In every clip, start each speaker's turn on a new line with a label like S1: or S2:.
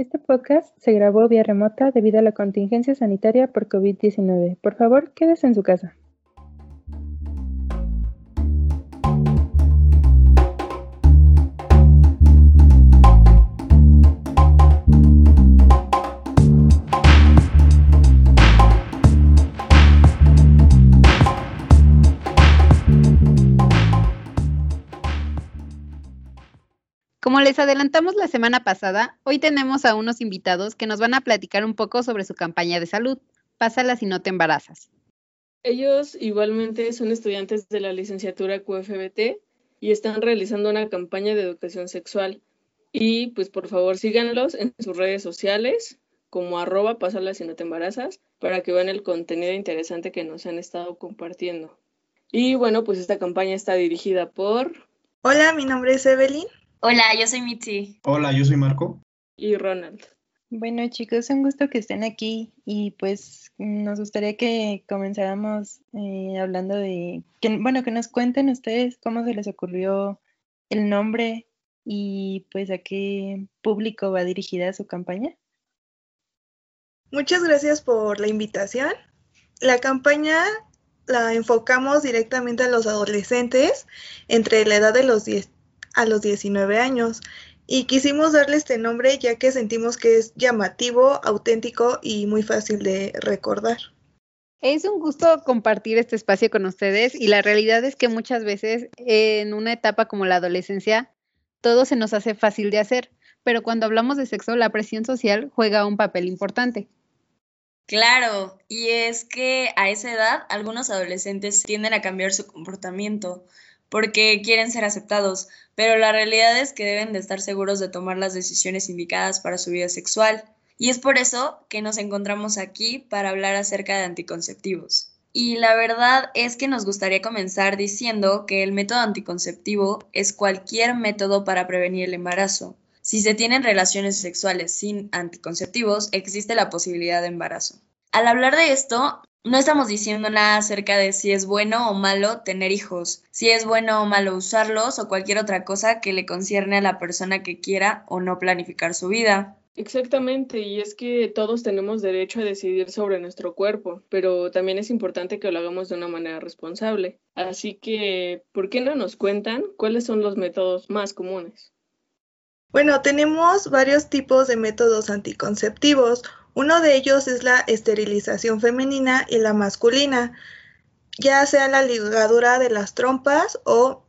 S1: Este podcast se grabó vía remota debido a la contingencia sanitaria por COVID-19. Por favor, quédese en su casa.
S2: Como les adelantamos la semana pasada, hoy tenemos a unos invitados que nos van a platicar un poco sobre su campaña de salud. Pásala si no te embarazas.
S3: Ellos igualmente son estudiantes de la licenciatura QFBT y están realizando una campaña de educación sexual. Y pues por favor síganlos en sus redes sociales como arroba pásala si no te embarazas para que vean el contenido interesante que nos han estado compartiendo. Y bueno, pues esta campaña está dirigida por...
S4: Hola, mi nombre es Evelyn.
S5: Hola, yo soy Mitzi.
S6: Hola, yo soy Marco.
S3: Y Ronald.
S1: Bueno chicos, un gusto que estén aquí y pues nos gustaría que comenzáramos eh, hablando de, que, bueno, que nos cuenten ustedes cómo se les ocurrió el nombre y pues a qué público va dirigida su campaña.
S4: Muchas gracias por la invitación. La campaña la enfocamos directamente a los adolescentes entre la edad de los 10 a los 19 años y quisimos darle este nombre ya que sentimos que es llamativo, auténtico y muy fácil de recordar.
S2: Es un gusto compartir este espacio con ustedes y la realidad es que muchas veces en una etapa como la adolescencia todo se nos hace fácil de hacer, pero cuando hablamos de sexo la presión social juega un papel importante.
S5: Claro, y es que a esa edad algunos adolescentes tienden a cambiar su comportamiento, porque quieren ser aceptados, pero la realidad es que deben de estar seguros de tomar las decisiones indicadas para su vida sexual. Y es por eso que nos encontramos aquí para hablar acerca de anticonceptivos. Y la verdad es que nos gustaría comenzar diciendo que el método anticonceptivo es cualquier método para prevenir el embarazo. Si se tienen relaciones sexuales sin anticonceptivos, existe la posibilidad de embarazo. Al hablar de esto, no estamos diciendo nada acerca de si es bueno o malo tener hijos, si es bueno o malo usarlos o cualquier otra cosa que le concierne a la persona que quiera o no planificar su vida.
S3: Exactamente, y es que todos tenemos derecho a decidir sobre nuestro cuerpo, pero también es importante que lo hagamos de una manera responsable. Así que, ¿por qué no nos cuentan cuáles son los métodos más comunes?
S4: Bueno, tenemos varios tipos de métodos anticonceptivos. Uno de ellos es la esterilización femenina y la masculina, ya sea la ligadura de las trompas o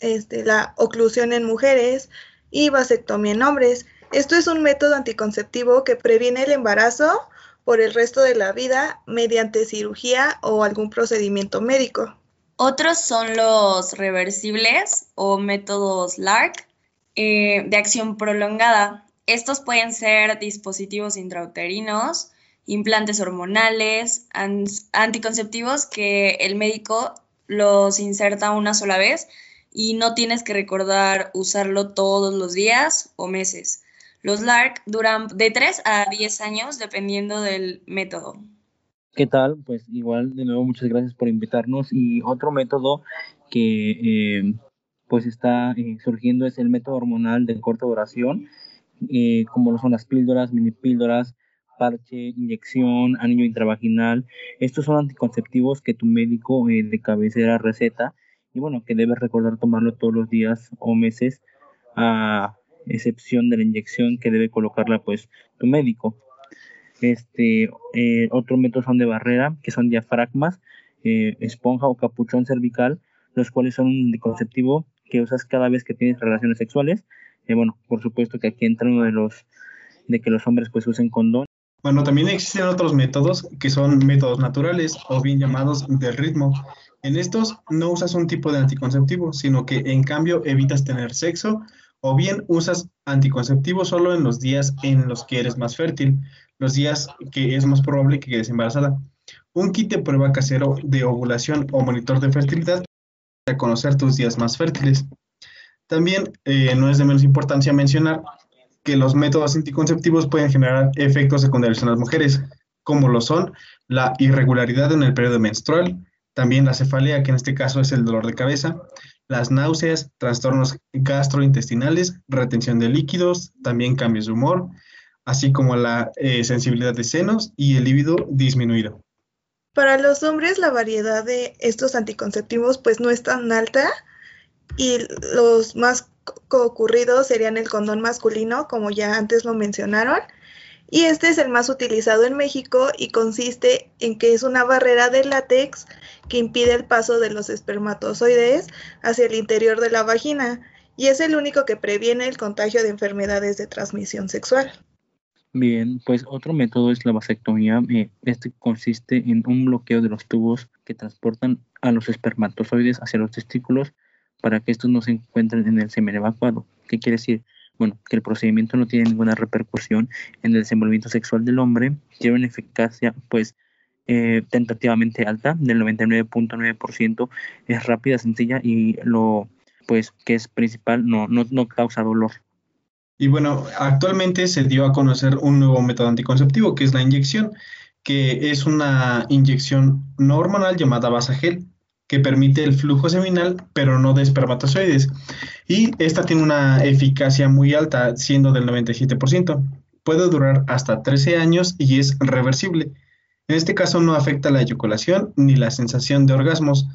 S4: este, la oclusión en mujeres y vasectomía en hombres. Esto es un método anticonceptivo que previene el embarazo por el resto de la vida mediante cirugía o algún procedimiento médico.
S5: Otros son los reversibles o métodos LARC eh, de acción prolongada. Estos pueden ser dispositivos intrauterinos, implantes hormonales, anticonceptivos que el médico los inserta una sola vez y no tienes que recordar usarlo todos los días o meses. Los LARC duran de 3 a 10 años dependiendo del método.
S6: ¿Qué tal? Pues igual de nuevo muchas gracias por invitarnos y otro método que eh, pues está eh, surgiendo es el método hormonal de corta duración eh, como lo son las píldoras, mini píldoras, parche, inyección, anillo intravaginal. Estos son anticonceptivos que tu médico eh, de cabecera receta y bueno, que debes recordar tomarlo todos los días o meses a excepción de la inyección que debe colocarla pues tu médico. Este, eh, otro método son de barrera, que son diafragmas, esponja o capuchón cervical, los cuales son un anticonceptivo que usas cada vez que tienes relaciones sexuales y bueno, por supuesto que aquí entra uno de los de que los hombres pues usen condón.
S7: Bueno, también existen otros métodos que son métodos naturales o bien llamados del ritmo. En estos no usas un tipo de anticonceptivo, sino que en cambio evitas tener sexo o bien usas anticonceptivo solo en los días en los que eres más fértil, los días que es más probable que quedes embarazada. Un kit de prueba casero de ovulación o monitor de fertilidad para conocer tus días más fértiles. También eh, no es de menos importancia mencionar que los métodos anticonceptivos pueden generar efectos secundarios en las mujeres, como lo son la irregularidad en el periodo menstrual, también la cefalea, que en este caso es el dolor de cabeza, las náuseas, trastornos gastrointestinales, retención de líquidos, también cambios de humor, así como la eh, sensibilidad de senos y el líbido disminuido.
S4: Para los hombres la variedad de estos anticonceptivos pues no es tan alta y los más ocurridos serían el condón masculino, como ya antes lo mencionaron, y este es el más utilizado en México y consiste en que es una barrera de látex que impide el paso de los espermatozoides hacia el interior de la vagina y es el único que previene el contagio de enfermedades de transmisión sexual.
S6: Bien, pues otro método es la vasectomía. Eh, este consiste en un bloqueo de los tubos que transportan a los espermatozoides hacia los testículos para que estos no se encuentren en el semen evacuado. ¿Qué quiere decir? Bueno, que el procedimiento no tiene ninguna repercusión en el desenvolvimiento sexual del hombre, tiene una eficacia pues eh, tentativamente alta, del 99.9%, es rápida, sencilla y lo pues que es principal, no, no, no causa dolor.
S7: Y bueno, actualmente se dio a conocer un nuevo método anticonceptivo que es la inyección, que es una inyección no hormonal llamada Basagel que permite el flujo seminal, pero no de espermatozoides. Y esta tiene una eficacia muy alta, siendo del 97%. Puede durar hasta 13 años y es reversible. En este caso no afecta la eyaculación ni la sensación de orgasmos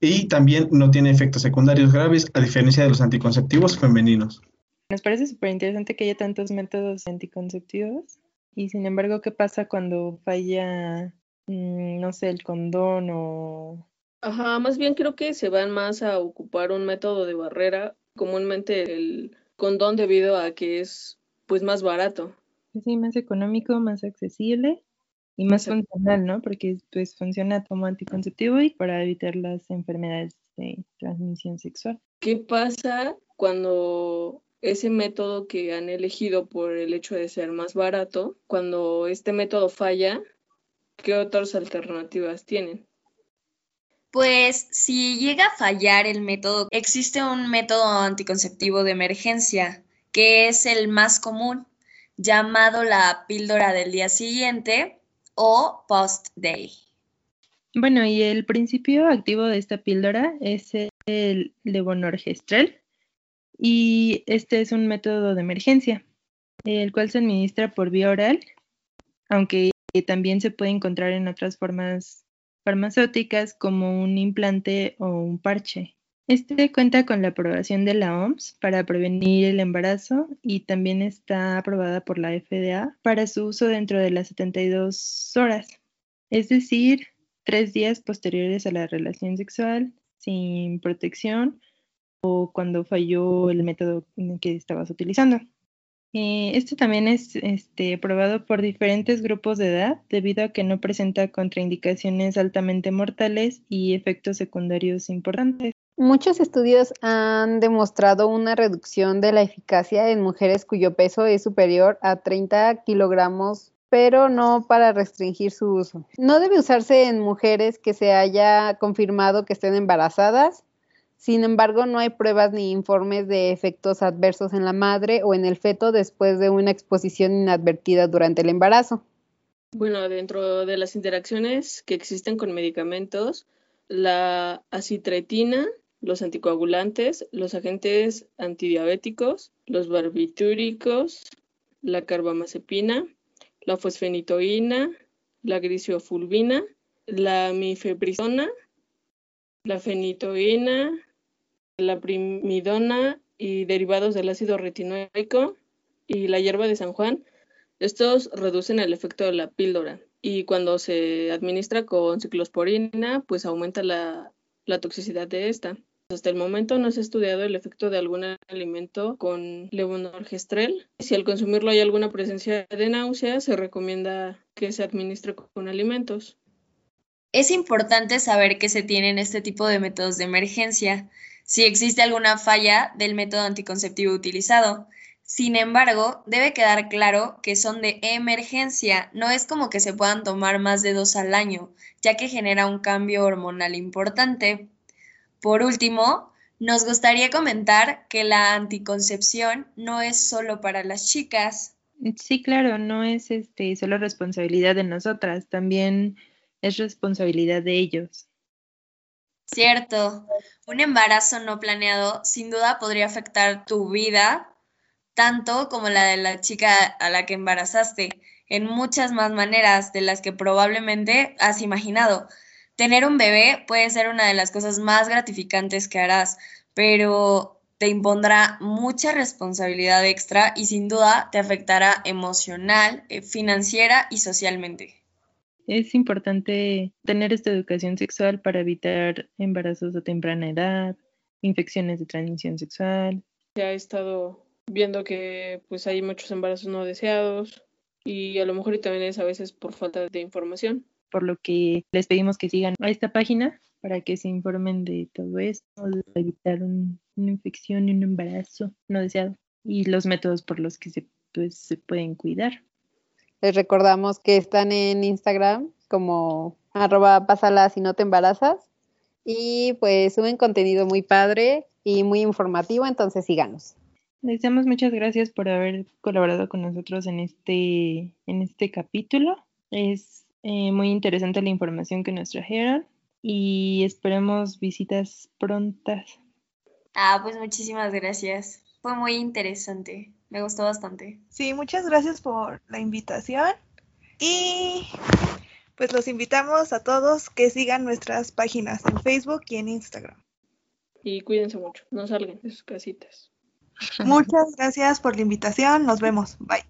S7: y también no tiene efectos secundarios graves a diferencia de los anticonceptivos femeninos.
S1: Nos parece súper interesante que haya tantos métodos anticonceptivos y sin embargo, ¿qué pasa cuando falla, mm, no sé, el condón o
S3: Ajá, más bien creo que se van más a ocupar un método de barrera, comúnmente el condón debido a que es pues más barato.
S1: Sí, más económico, más accesible y más funcional, ¿no? Porque pues funciona como anticonceptivo y para evitar las enfermedades de transmisión sexual.
S3: ¿Qué pasa cuando ese método que han elegido por el hecho de ser más barato, cuando este método falla, qué otras alternativas tienen?
S5: Pues si llega a fallar el método, existe un método anticonceptivo de emergencia, que es el más común, llamado la píldora del día siguiente o post-day.
S1: Bueno, y el principio activo de esta píldora es el levonorgestrel y este es un método de emergencia, el cual se administra por vía oral, aunque también se puede encontrar en otras formas farmacéuticas como un implante o un parche. Este cuenta con la aprobación de la OMS para prevenir el embarazo y también está aprobada por la FDA para su uso dentro de las 72 horas, es decir, tres días posteriores a la relación sexual sin protección o cuando falló el método que estabas utilizando. Eh, este también es este, probado por diferentes grupos de edad debido a que no presenta contraindicaciones altamente mortales y efectos secundarios importantes.
S2: Muchos estudios han demostrado una reducción de la eficacia en mujeres cuyo peso es superior a 30 kilogramos pero no para restringir su uso. No debe usarse en mujeres que se haya confirmado que estén embarazadas sin embargo, no hay pruebas ni informes de efectos adversos en la madre o en el feto después de una exposición inadvertida durante el embarazo.
S3: Bueno, dentro de las interacciones que existen con medicamentos, la acitretina, los anticoagulantes, los agentes antidiabéticos, los barbitúricos, la carbamazepina, la fosfenitoína, la grisiofulvina, la mifeprisona, la fenitoína, la primidona y derivados del ácido retinoico y la hierba de San Juan. Estos reducen el efecto de la píldora y cuando se administra con ciclosporina, pues aumenta la, toxicidad de esta. Hasta el momento no se ha estudiado el efecto de algún alimento con levonorgestrel. Si al consumirlo hay alguna presencia de náuseas, se recomienda que se administre con alimentos.
S5: Es importante saber que se tienen este tipo de métodos de emergencia, si existe alguna falla del método anticonceptivo utilizado. Sin embargo, debe quedar claro que son de emergencia, no es como que se puedan tomar más de dos al año, ya que genera un cambio hormonal importante. Por último, nos gustaría comentar que la anticoncepción no es solo para las chicas.
S1: Sí, claro, no es este, solo responsabilidad de nosotras, también es responsabilidad de ellos.
S5: Cierto, un embarazo no planeado sin duda podría afectar tu vida, tanto como la de la chica a la que embarazaste, en muchas más maneras de las que probablemente has imaginado. Tener un bebé puede ser una de las cosas más gratificantes que harás, pero te impondrá mucha responsabilidad extra y sin duda te afectará emocional, eh, financiera y socialmente.
S1: Es importante tener esta educación sexual para evitar embarazos a temprana edad, infecciones de transmisión sexual.
S3: Se ha estado viendo que pues hay muchos embarazos no deseados y a lo mejor y también es a veces por falta de información.
S1: Por lo que les pedimos que sigan a esta página para que se informen de todo esto, de evitar una infección y un embarazo no deseado y los métodos por los que se, pues, se pueden cuidar.
S2: Les recordamos que están en Instagram como arroba pásala si no te embarazas y pues suben contenido muy padre y muy informativo, entonces síganos.
S1: Les damos muchas gracias por haber colaborado con nosotros en este, en este capítulo. Es eh, muy interesante la información que nos trajeron y esperemos visitas prontas.
S5: Ah, pues muchísimas gracias. Fue muy interesante. Me gustó bastante.
S4: Sí, muchas gracias por la invitación y pues los invitamos a todos que sigan nuestras páginas en Facebook y en Instagram.
S3: Y cuídense mucho, no salgan de sus casitas.
S4: Muchas gracias por la invitación, nos vemos, bye.